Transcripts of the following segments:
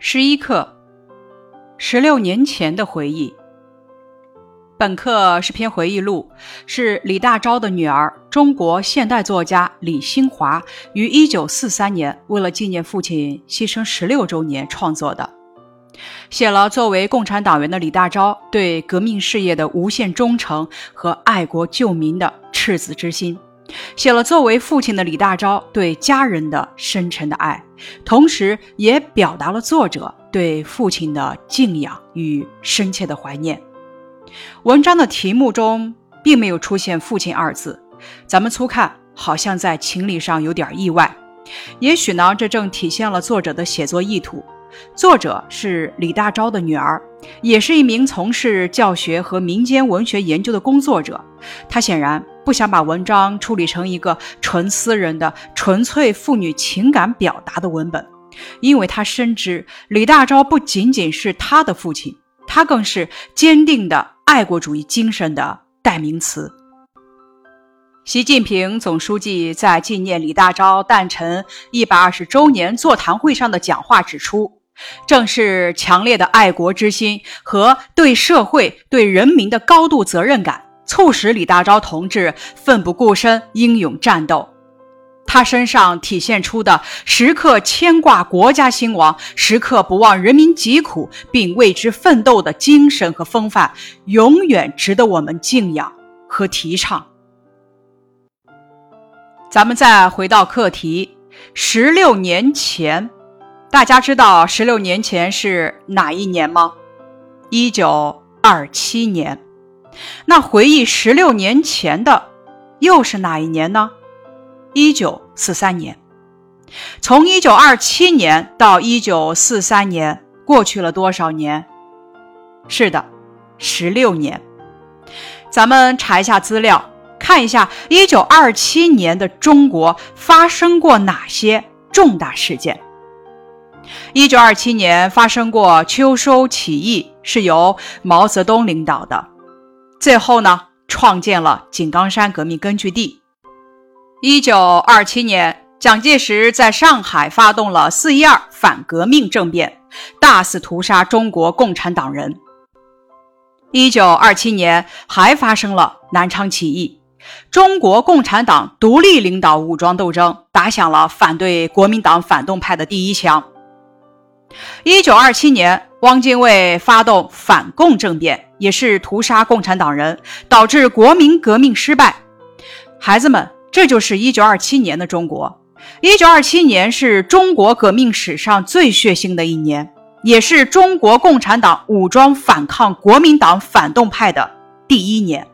十一课，十六年前的回忆。本课是篇回忆录，是李大钊的女儿、中国现代作家李新华于一九四三年为了纪念父亲牺牲十六周年创作的，写了作为共产党员的李大钊对革命事业的无限忠诚和爱国救民的赤子之心。写了作为父亲的李大钊对家人的深沉的爱，同时也表达了作者对父亲的敬仰与深切的怀念。文章的题目中并没有出现“父亲”二字，咱们粗看好像在情理上有点意外。也许呢，这正体现了作者的写作意图。作者是李大钊的女儿，也是一名从事教学和民间文学研究的工作者。她显然。不想把文章处理成一个纯私人的、纯粹妇女情感表达的文本，因为他深知李大钊不仅仅是他的父亲，他更是坚定的爱国主义精神的代名词。习近平总书记在纪念李大钊诞辰一百二十周年座谈会上的讲话指出，正是强烈的爱国之心和对社会、对人民的高度责任感。促使李大钊同志奋不顾身、英勇战斗，他身上体现出的时刻牵挂国家兴亡、时刻不忘人民疾苦并为之奋斗的精神和风范，永远值得我们敬仰和提倡。咱们再回到课题，十六年前，大家知道十六年前是哪一年吗？一九二七年。那回忆十六年前的，又是哪一年呢？一九四三年。从一九二七年到一九四三年，过去了多少年？是的，十六年。咱们查一下资料，看一下一九二七年的中国发生过哪些重大事件。一九二七年发生过秋收起义，是由毛泽东领导的。最后呢，创建了井冈山革命根据地。一九二七年，蒋介石在上海发动了“四一二”反革命政变，大肆屠杀中国共产党人。一九二七年，还发生了南昌起义，中国共产党独立领导武装斗争，打响了反对国民党反动派的第一枪。一九二七年，汪精卫发动反共政变。也是屠杀共产党人，导致国民革命失败。孩子们，这就是一九二七年的中国。一九二七年是中国革命史上最血腥的一年，也是中国共产党武装反抗国民党反动派的第一年。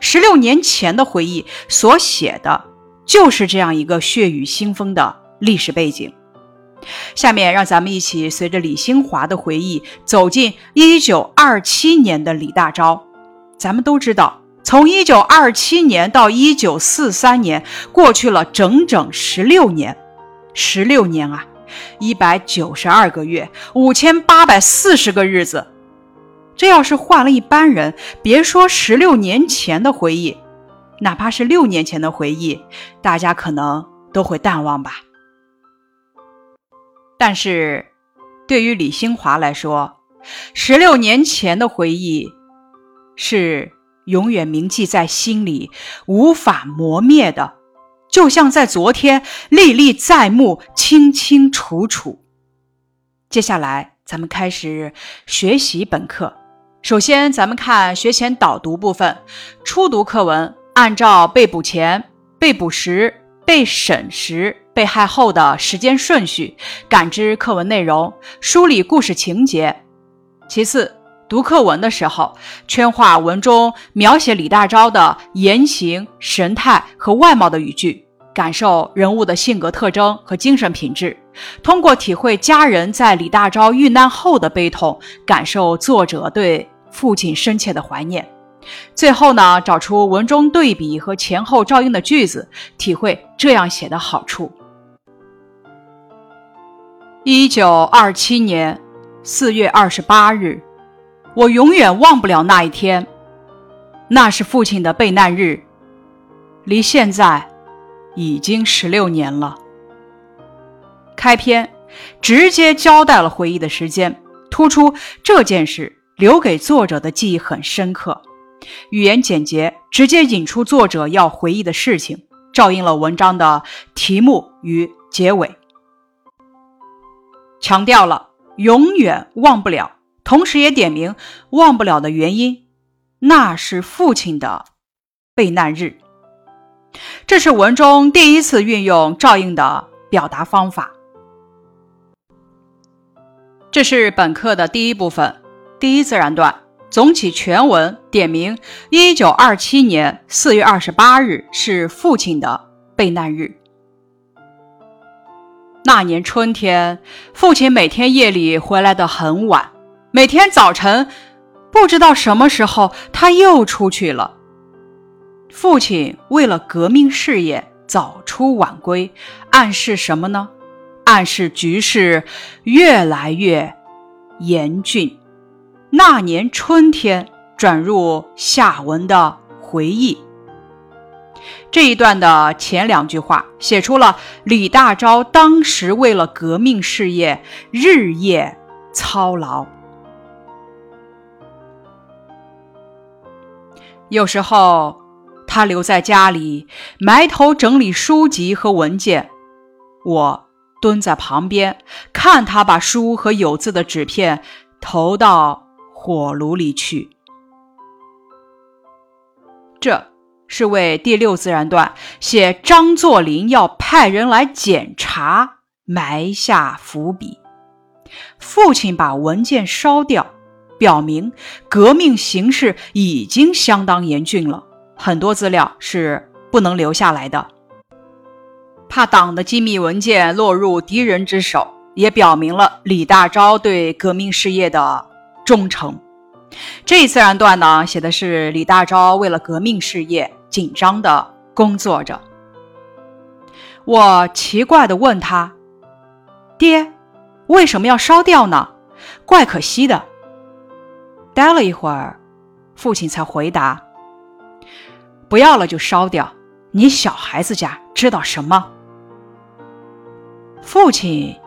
十六年前的回忆所写的，就是这样一个血雨腥风的历史背景。下面让咱们一起随着李兴华的回忆走进一九二七年的李大钊。咱们都知道，从一九二七年到一九四三年，过去了整整十六年。十六年啊，一百九十二个月，五千八百四十个日子。这要是换了一般人，别说十六年前的回忆，哪怕是六年前的回忆，大家可能都会淡忘吧。但是，对于李新华来说，十六年前的回忆是永远铭记在心里、无法磨灭的，就像在昨天历历在目、清清楚楚。接下来，咱们开始学习本课。首先，咱们看学前导读部分，初读课文，按照被捕前、被捕时、被审时。被害后的时间顺序，感知课文内容，梳理故事情节。其次，读课文的时候，圈画文中描写李大钊的言行、神态和外貌的语句，感受人物的性格特征和精神品质。通过体会家人在李大钊遇难后的悲痛，感受作者对父亲深切的怀念。最后呢，找出文中对比和前后照应的句子，体会这样写的好处。一九二七年四月二十八日，我永远忘不了那一天。那是父亲的备难日，离现在已经十六年了。开篇直接交代了回忆的时间，突出这件事留给作者的记忆很深刻。语言简洁，直接引出作者要回忆的事情，照应了文章的题目与结尾，强调了永远忘不了，同时也点明忘不了的原因，那是父亲的备难日。这是文中第一次运用照应的表达方法。这是本课的第一部分，第一自然段。总体全文点明，一九二七年四月二十八日是父亲的备难日。那年春天，父亲每天夜里回来的很晚，每天早晨不知道什么时候他又出去了。父亲为了革命事业早出晚归，暗示什么呢？暗示局势越来越严峻。那年春天，转入下文的回忆。这一段的前两句话写出了李大钊当时为了革命事业日夜操劳。有时候他留在家里埋头整理书籍和文件，我蹲在旁边看他把书和有字的纸片投到。火炉里去，是为第六自然段写张作霖要派人来检查埋下伏笔。父亲把文件烧掉，表明革命形势已经相当严峻了，很多资料是不能留下来的。怕党的机密文件落入敌人之手，也表明了李大钊对革命事业的。忠诚。这一自然段呢，写的是李大钊为了革命事业紧张的工作着。我奇怪的问他：“爹，为什么要烧掉呢？怪可惜的。”待了一会儿，父亲才回答：“不要了就烧掉，你小孩子家知道什么？”父亲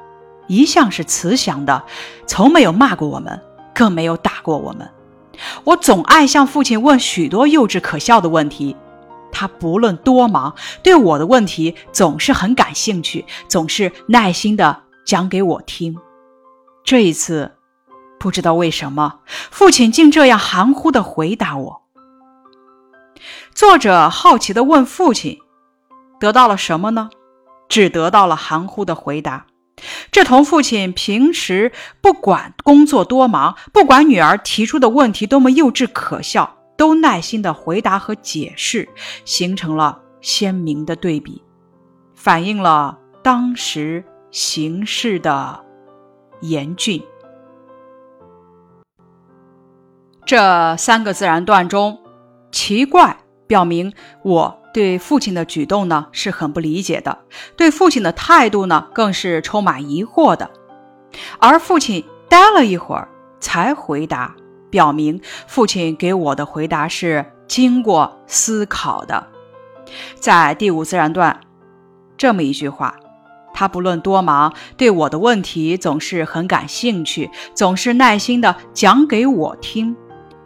一向是慈祥的，从没有骂过我们。更没有打过我们。我总爱向父亲问许多幼稚可笑的问题，他不论多忙，对我的问题总是很感兴趣，总是耐心的讲给我听。这一次，不知道为什么，父亲竟这样含糊的回答我。作者好奇的问父亲，得到了什么呢？只得到了含糊的回答。这同父亲平时不管工作多忙，不管女儿提出的问题多么幼稚可笑，都耐心的回答和解释，形成了鲜明的对比，反映了当时形势的严峻。这三个自然段中，奇怪表明我。对父亲的举动呢是很不理解的，对父亲的态度呢更是充满疑惑的。而父亲待了一会儿才回答，表明父亲给我的回答是经过思考的。在第五自然段，这么一句话：他不论多忙，对我的问题总是很感兴趣，总是耐心的讲给我听。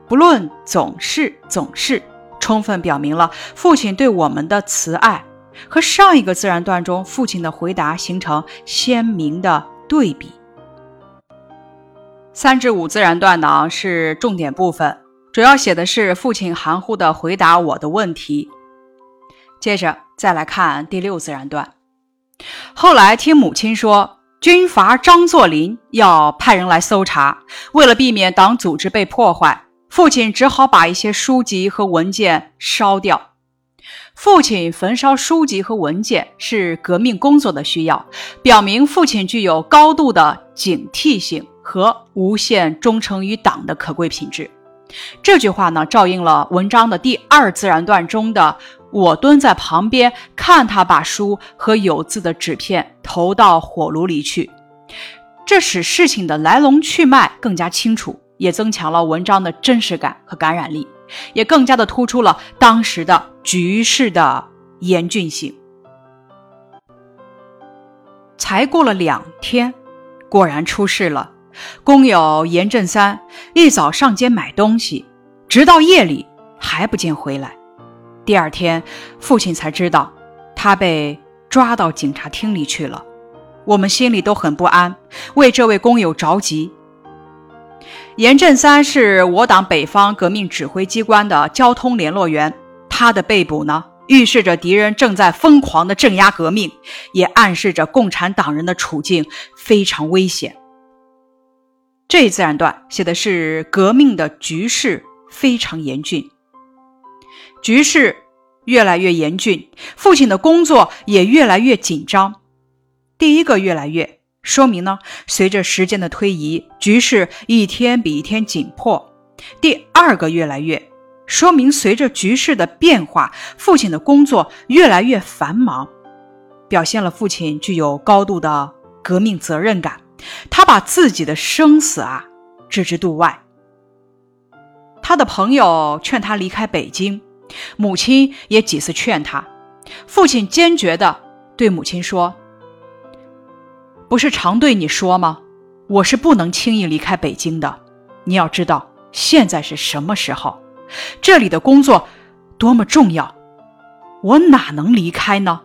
不论总是总是。充分表明了父亲对我们的慈爱，和上一个自然段中父亲的回答形成鲜明的对比。三至五自然段呢是重点部分，主要写的是父亲含糊的回答我的问题。接着再来看第六自然段，后来听母亲说，军阀张作霖要派人来搜查，为了避免党组织被破坏。父亲只好把一些书籍和文件烧掉。父亲焚烧书籍和文件是革命工作的需要，表明父亲具有高度的警惕性和无限忠诚于党的可贵品质。这句话呢，照应了文章的第二自然段中的“我蹲在旁边看他把书和有字的纸片投到火炉里去”，这使事情的来龙去脉更加清楚。也增强了文章的真实感和感染力，也更加的突出了当时的局势的严峻性。才过了两天，果然出事了。工友严振三一早上街买东西，直到夜里还不见回来。第二天，父亲才知道他被抓到警察厅里去了。我们心里都很不安，为这位工友着急。严振三是我党北方革命指挥机关的交通联络员，他的被捕呢，预示着敌人正在疯狂地镇压革命，也暗示着共产党人的处境非常危险。这一自然段写的是革命的局势非常严峻，局势越来越严峻，父亲的工作也越来越紧张。第一个越来越。说明呢，随着时间的推移，局势一天比一天紧迫。第二个越来越，说明随着局势的变化，父亲的工作越来越繁忙，表现了父亲具有高度的革命责任感。把自己的生死啊置之度外。他的朋友劝他离开北京，母亲也几次劝他，父亲坚决地对母亲说。不是常对你说吗？我是不能轻易离开北京的。你要知道，现在是什么时候？这里的工作多么重要，我哪能离开呢？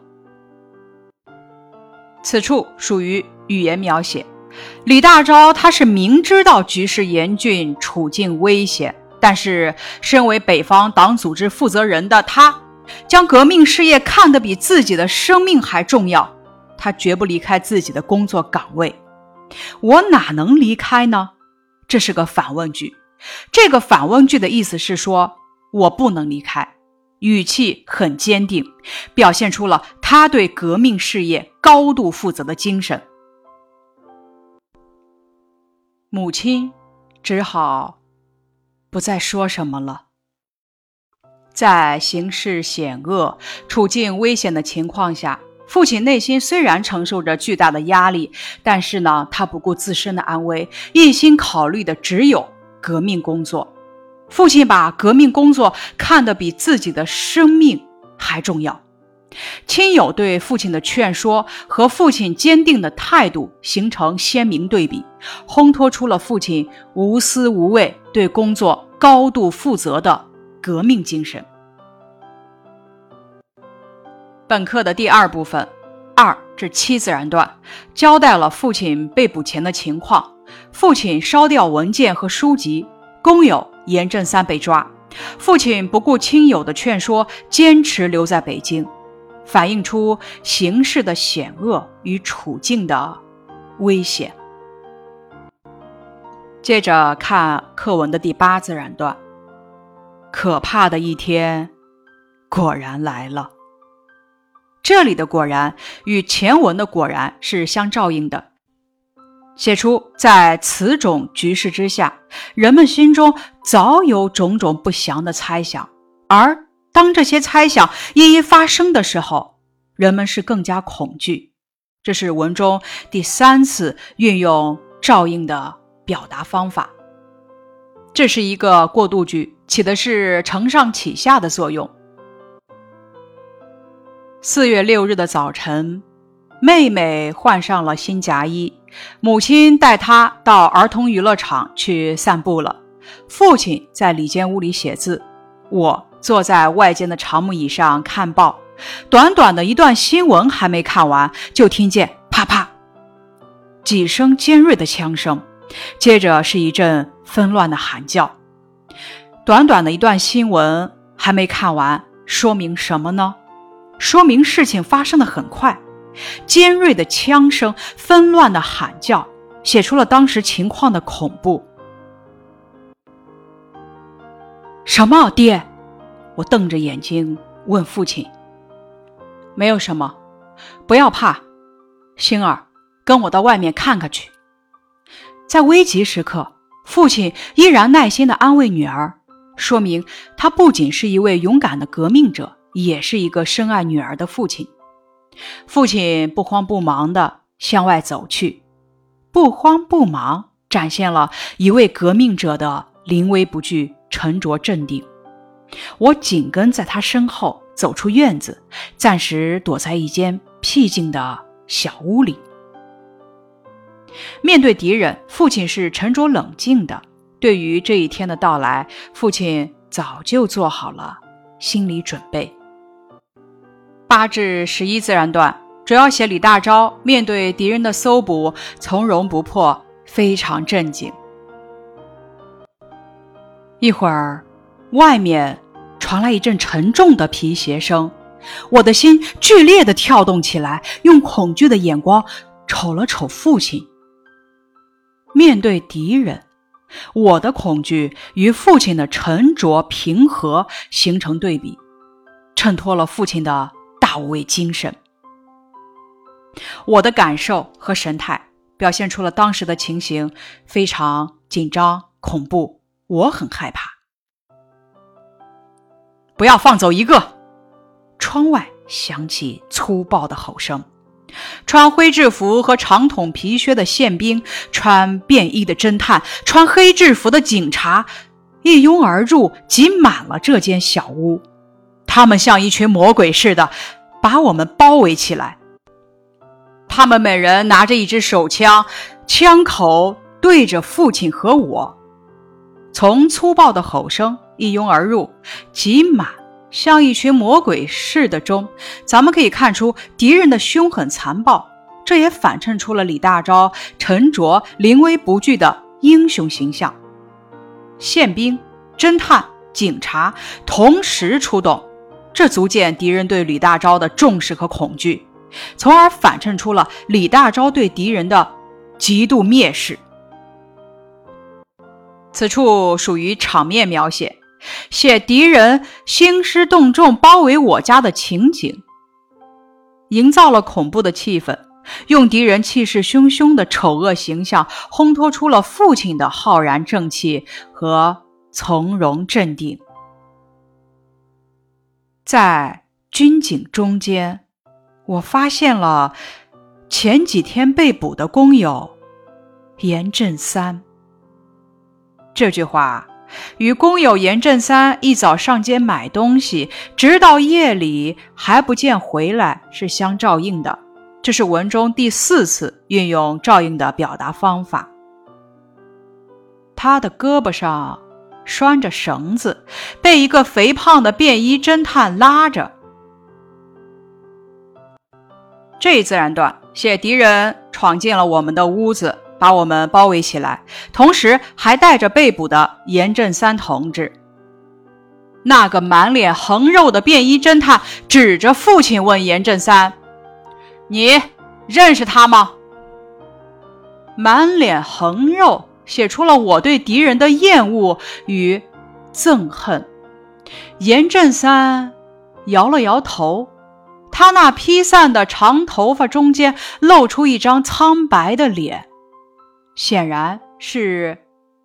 此处属于语言描写。李大钊他是明知道局势严峻，处境危险，但是身为北方党组织负责人的他，将革命事业看得比自己的生命还重要。他绝不离开自己的工作岗位，我哪能离开呢？这是个反问句。这个反问句的意思是说，我不能离开，语气很坚定，表现出了他对革命事业高度负责的精神。母亲只好不再说什么了。在形势险恶、处境危险的情况下。父亲内心虽然承受着巨大的压力，但是呢，他不顾自身的安危，一心考虑的只有革命工作。父亲把革命工作看得比自己的生命还重要。亲友对父亲的劝说和父亲坚定的态度形成鲜明对比，烘托出了父亲无私无畏、对工作高度负责的革命精神。本课的第二部分，二至七自然段，交代了父亲被捕前的情况。父亲烧掉文件和书籍，工友严正三被抓，父亲不顾亲友的劝说，坚持留在北京，反映出形势的险恶与处境的危险。接着看课文的第八自然段，可怕的一天果然来了。这里的“果然”与前文的“果然”是相照应的，写出在此种局势之下，人们心中早有种种不祥的猜想，而当这些猜想一一发生的时候，人们是更加恐惧。这是文中第三次运用照应的表达方法。这是一个过渡句，起的是承上启下的作用。四月六日的早晨，妹妹换上了新夹衣，母亲带她到儿童娱乐场去散步了。父亲在里间屋里写字，我坐在外间的长木椅上看报。短短的一段新闻还没看完，就听见啪啪几声尖锐的枪声，接着是一阵纷乱的喊叫。短短的一段新闻还没看完，说明什么呢？说明事情发生的很快，尖锐的枪声、纷乱的喊叫，写出了当时情况的恐怖。什么，爹？我瞪着眼睛问父亲。没有什么，不要怕，星儿，跟我到外面看看去。在危急时刻，父亲依然耐心的安慰女儿，说明他不仅是一位勇敢的革命者。也是一个深爱女儿的父亲。父亲不慌不忙地向外走去，不慌不忙，展现了一位革命者的临危不惧、沉着镇定。我紧跟在他身后走出院子，暂时躲在一间僻静的小屋里。面对敌人，父亲是沉着冷静的。对于这一天的到来，父亲早就做好了心理准备。八至十一自然段主要写李大钊面对敌人的搜捕从容不迫，非常镇静。一会儿，外面传来一阵沉重的皮鞋声，我的心剧烈的跳动起来，用恐惧的眼光瞅了瞅父亲。面对敌人，我的恐惧与父亲的沉着平和形成对比，衬托了父亲的大无畏精神。我的感受和神态表现出了当时的情形非常紧张恐怖，我很害怕。不要放走一个！窗外响起粗暴的吼声。穿灰制服和长筒皮靴的宪兵，穿便衣的侦探，穿黑制服的警察，一拥而入，挤满了这间小屋。他们像一群魔鬼似的，把我们包围起来。他们每人拿着一支手枪，枪口对着父亲和我。从粗暴的吼声一拥而入，挤满。像一群魔鬼似的中，咱们可以看出敌人的凶狠残暴，这也反衬出了李大钊沉着临危不惧的英雄形象。宪兵、侦探、警察同时出动，这足见敌人对李大钊的重视和恐惧，从而反衬出了李大钊对敌人的极度蔑视。此处属于场面描写。写敌人兴师动众包围我家的情景，营造了恐怖的气氛，用敌人气势汹汹的丑恶形象烘托出了父亲的浩然正气和从容镇定。在军警中间，我发现了前几天被捕的工友严振三。这句话。与工友严振三一早上街买东西，直到夜里还不见回来是相照应的。这是文中第四次运用照应的表达方法。他的胳膊上拴着绳子，被一个肥胖的便衣侦探拉着。这一自然段写敌人闯进了我们的屋子。把我们包围起来，同时还带着被捕的严振三同志。那个满脸横肉的便衣侦探指着父亲问严振三：“你认识他吗？”满脸横肉写出了我对敌人的厌恶与憎恨。严振三摇了摇头，他那披散的长头发中间露出一张苍白的脸。显然是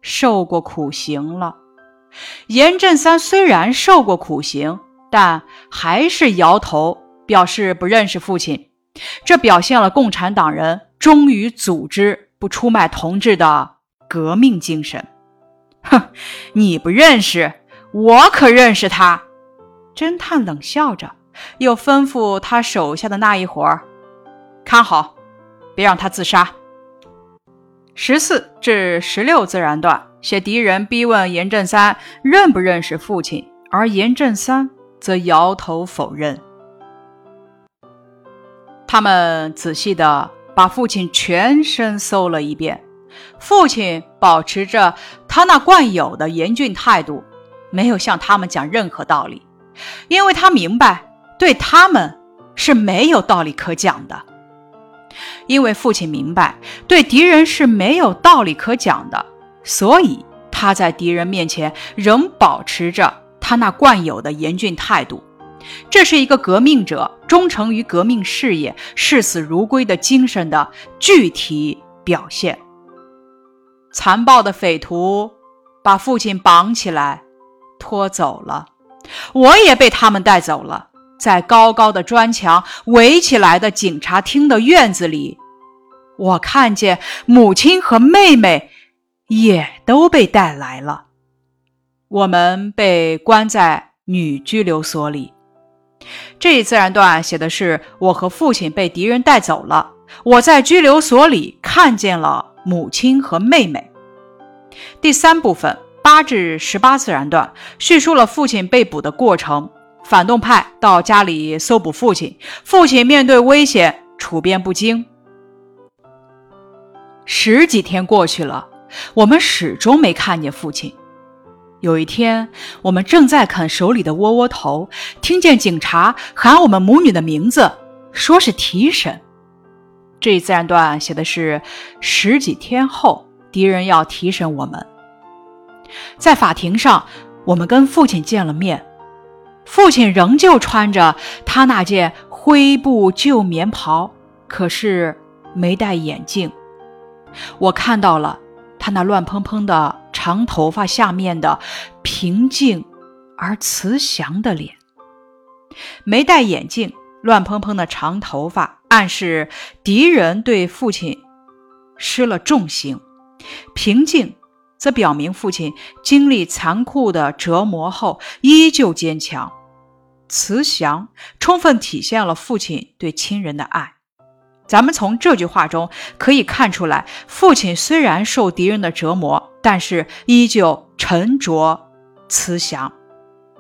受过苦刑了。严振三虽然受过苦刑，但还是摇头表示不认识父亲。这表现了共产党人忠于组织、不出卖同志的革命精神。哼，你不认识，我可认识他。侦探冷笑着，又吩咐他手下的那一伙儿看好，别让他自杀。十四至十六自然段写敌人逼问严振三认不认识父亲，而严振三则摇头否认。他们仔细的把父亲全身搜了一遍，父亲保持着他那惯有的严峻态度，没有向他们讲任何道理，因为他明白对他们是没有道理可讲的。因为父亲明白对敌人是没有道理可讲的，所以他在敌人面前仍保持着他那惯有的严峻态度。这是一个革命者忠诚于革命事业、视死如归的精神的具体表现。残暴的匪徒把父亲绑起来，拖走了，我也被他们带走了。在高高的砖墙围起来的警察厅的院子里，我看见母亲和妹妹也都被带来了。我们被关在女拘留所里。这一自然段写的是我和父亲被敌人带走了，我在拘留所里看见了母亲和妹妹。第三部分八至十八自然段叙述了父亲被捕的过程。反动派到家里搜捕父亲，父亲面对危险处变不惊。十几天过去了，我们始终没看见父亲。有一天，我们正在啃手里的窝窝头，听见警察喊我们母女的名字，说是提审。这一自然段写的是十几天后，敌人要提审我们。在法庭上，我们跟父亲见了面，父亲仍旧穿着他那件灰布旧棉袍，可是没戴眼镜。我看到了他那乱蓬蓬的长头发下面的平静而慈祥的脸。没戴眼镜，乱蓬蓬的长头发暗示敌人对父亲施了重刑；平静则表明父亲经历残酷的折磨后依旧坚强；慈祥充分体现了父亲对亲人的爱。咱们从这句话中可以看出来，父亲虽然受敌人的折磨，但是依旧沉着慈祥，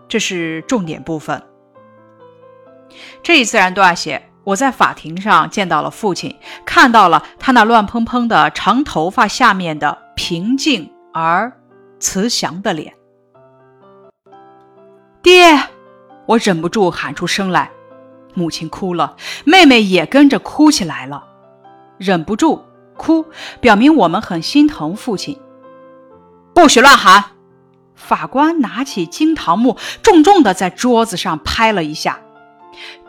这是重点部分。这一自然段写，我在法庭上见到了父亲，看到了他那乱蓬蓬的长头发下面的平静而慈祥的脸。爹，我忍不住喊出声来。母亲哭了，妹妹也跟着哭起来了，忍不住哭，表明我们很心疼父亲。不许乱喊！法官拿起惊堂木，重重的在桌子上拍了一下。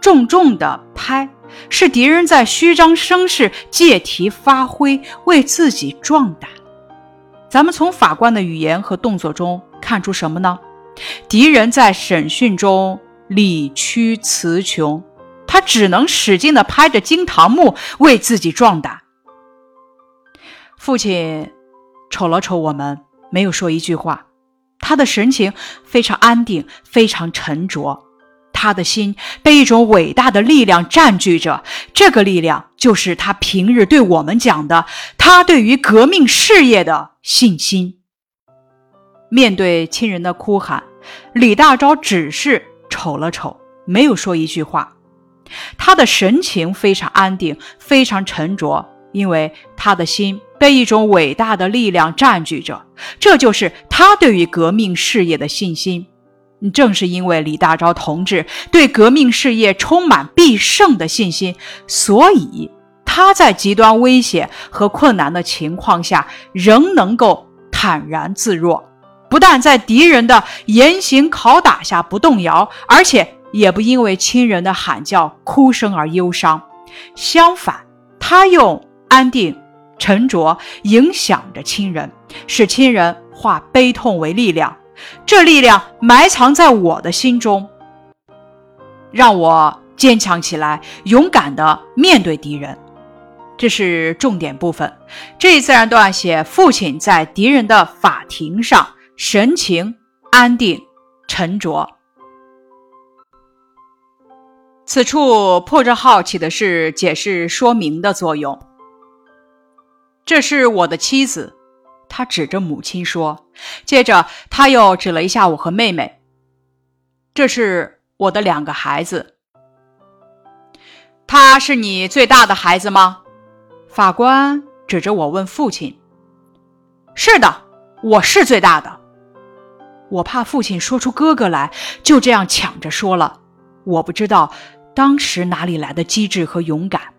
重重的拍，是敌人在虚张声势、借题发挥，为自己壮胆。咱们从法官的语言和动作中看出什么呢？敌人在审讯中理屈词穷。他只能使劲地拍着惊堂木，为自己壮胆。父亲瞅了瞅我们，没有说一句话。他的神情非常安定，非常沉着。他的心被一种伟大的力量占据着，这个力量就是他平日对我们讲的他对于革命事业的信心。面对亲人的哭喊，李大钊只是瞅了瞅，没有说一句话。他的神情非常安定，非常沉着，因为他的心被一种伟大的力量占据着，这就是他对于革命事业的信心。正是因为李大钊同志对革命事业充满必胜的信心，所以他在极端危险和困难的情况下仍能够坦然自若，不但在敌人的严刑拷打下不动摇，而且。也不因为亲人的喊叫、哭声而忧伤，相反，他用安定、沉着影响着亲人，使亲人化悲痛为力量。这力量埋藏在我的心中，让我坚强起来，勇敢地面对敌人。这是重点部分。这一自然段写父亲在敌人的法庭上，神情安定、沉着。此处破折号起的是解释说明的作用。这是我的妻子，他指着母亲说。接着他又指了一下我和妹妹。这是我的两个孩子。他是你最大的孩子吗？法官指着我问父亲。是的，我是最大的。我怕父亲说出哥哥来，就这样抢着说了。我不知道。当时哪里来的机智和勇敢？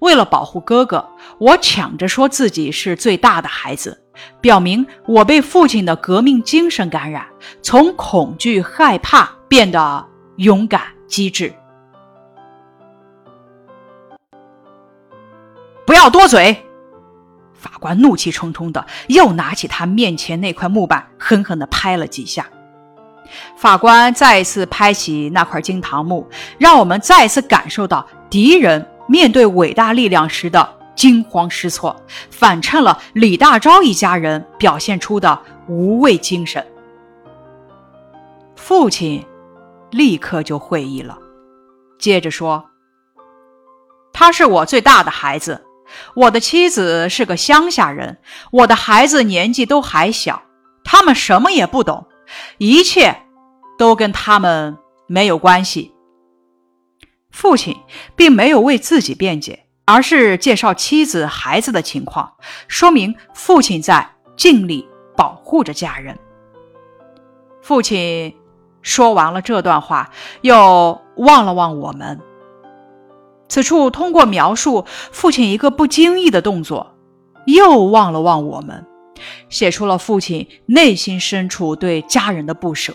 为了保护哥哥，我抢着说自己是最大的孩子，表明我被父亲的革命精神感染，从恐惧害怕变得勇敢机智。不要多嘴！法官怒气冲冲的，又拿起他面前那块木板，狠狠的拍了几下。法官再一次拍起那块惊堂木，让我们再一次感受到敌人面对伟大力量时的惊慌失措，反衬了李大钊一家人表现出的无畏精神。父亲立刻就会意了，接着说：“他是我最大的孩子，我的妻子是个乡下人，我的孩子年纪都还小，他们什么也不懂，一切都跟他们没有关系。父亲并没有为自己辩解，而是介绍妻子、孩子的情况，说明父亲在尽力保护着家人。父亲说完了这段话，又望了望我们。此处通过描述父亲一个不经意的动作，又望了望我们，写出了父亲内心深处对家人的不舍。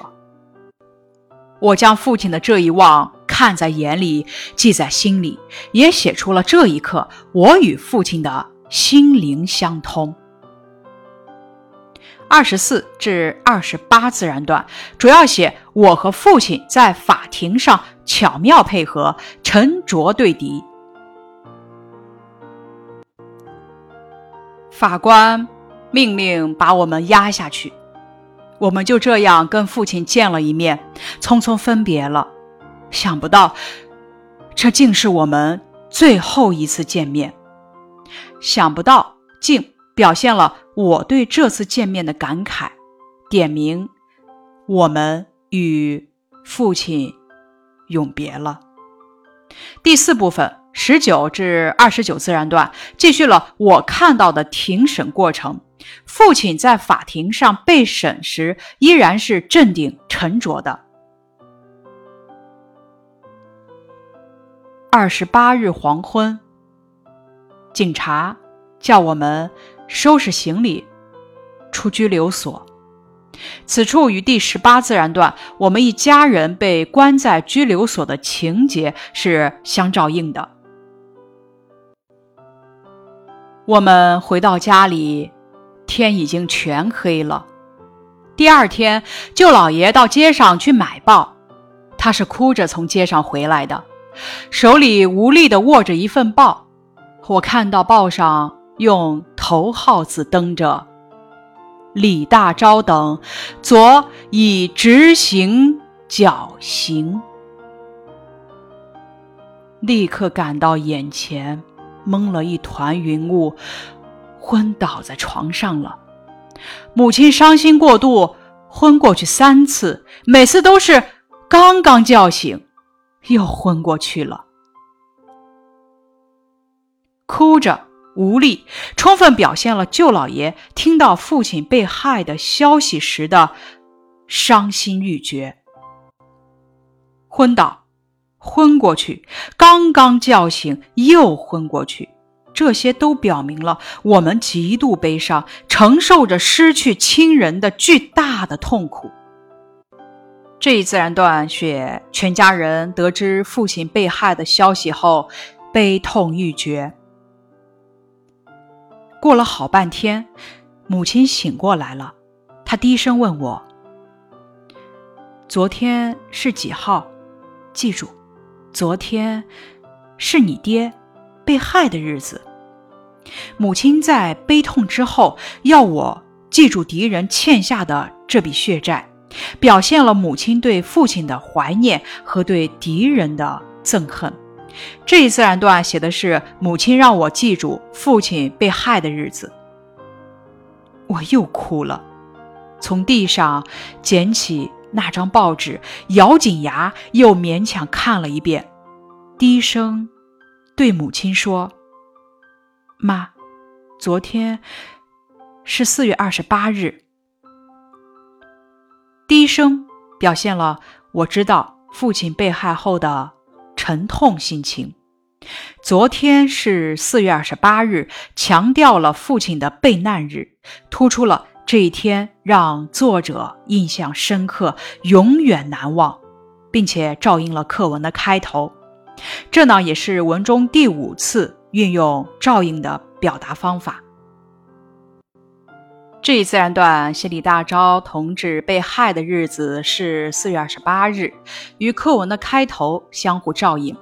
我将父亲的这一望看在眼里，记在心里，也写出了这一刻我与父亲的心灵相通。二十四至二十八自然段主要写我和父亲在法庭上巧妙配合，沉着对敌。法官命令把我们押下去，我们就这样跟父亲见了一面，匆匆分别了。想不到，这竟是我们最后一次见面。想不到，竟。表现了我对这次见面的感慨，点明我们与父亲永别了。第四部分十九至二十九自然段继续了我看到的庭审过程。父亲在法庭上被审时依然是镇定沉着的。二十八日黄昏，警察叫我们。收拾行李，出拘留所。此处与第十八自然段我们一家人被关在拘留所的情节是相照应的。我们回到家里，天已经全黑了。第二天，舅老爷到街上去买报，他是哭着从街上回来的，手里无力地握着一份报。我看到报上。用头号字登着“李大钊等昨已执行绞刑”，立刻感到眼前蒙了一团云雾，昏倒在床上了。母亲伤心过度，昏过去三次，每次都是刚刚叫醒，又昏过去了，哭着。无力，充分表现了舅老爷听到父亲被害的消息时的伤心欲绝。昏倒，昏过去，刚刚叫醒又昏过去，这些都表明了我们极度悲伤，承受着失去亲人的巨大的痛苦。这一自然段写全家人得知父亲被害的消息后，悲痛欲绝。过了好半天，母亲醒过来了，她低声问我：“昨天是几号？记住，昨天是你爹被害的日子。”母亲在悲痛之后要我记住敌人欠下的这笔血债，表现了母亲对父亲的怀念和对敌人的憎恨。这一自然段写的是母亲让我记住父亲被害的日子，我又哭了，从地上捡起那张报纸，咬紧牙又勉强看了一遍，低声对母亲说：“妈，昨天是四月二十八日。”低声表现了我知道父亲被害后的。沉痛心情。昨天是四月二十八日，强调了父亲的被难日，突出了这一天让作者印象深刻、永远难忘，并且照应了课文的开头。这呢，也是文中第五次运用照应的表达方法。这一自然段写李大钊同志被害的日子是四月二十八日，与课文的开头相互照应。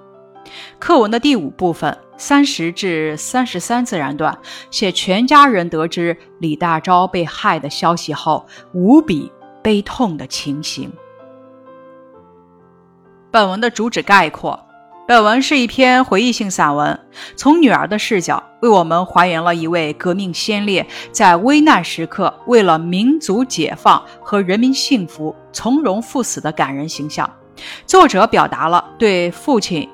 课文的第五部分三十至三十三自然段写全家人得知李大钊被害的消息后无比悲痛的情形。本文的主旨概括。本文是一篇回忆性散文，从女儿的视角为我们还原了一位革命先烈在危难时刻为了民族解放和人民幸福从容赴死的感人形象。作者表达了对父亲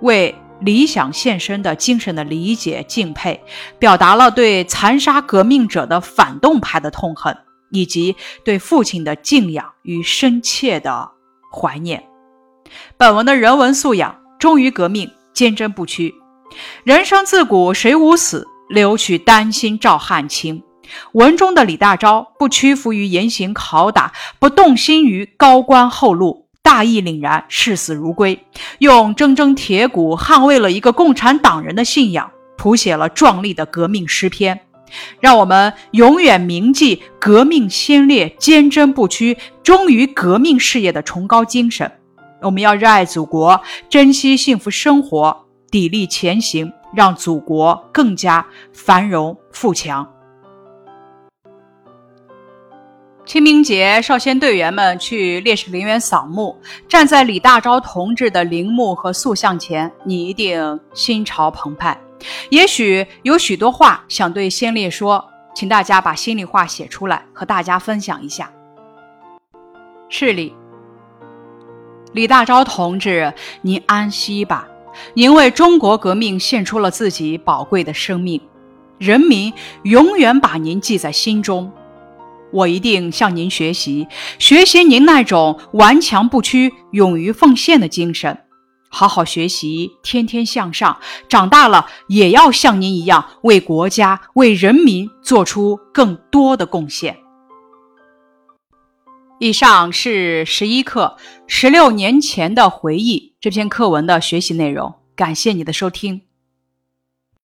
为理想献身的精神的理解敬佩，表达了对残杀革命者的反动派的痛恨，以及对父亲的敬仰与深切的怀念。本文的人文素养。忠于革命，坚贞不屈。人生自古谁无死，留取丹心照汗青。文中的李大钊不屈服于严刑拷打，不动心于高官厚禄，大义凛然，视死如归，用铮铮铁骨捍卫了一个共产党人的信仰，谱写了壮丽的革命诗篇。让我们永远铭记革命先烈坚贞不屈、忠于革命事业的崇高精神。我们要热爱祖国，珍惜幸福生活，砥砺前行，让祖国更加繁荣富强。清明节，少先队员们去烈士陵园扫墓，站在李大钊同志的陵墓和塑像前，你一定心潮澎湃。也许有许多话想对先烈说，请大家把心里话写出来，和大家分享一下。是里。李大钊同志，您安息吧。您为中国革命献出了自己宝贵的生命，人民永远把您记在心中。我一定向您学习，学习您那种顽强不屈、勇于奉献的精神，好好学习，天天向上。长大了也要像您一样，为国家、为人民做出更多的贡献。以上是十一课十六年前的回忆这篇课文的学习内容，感谢你的收听。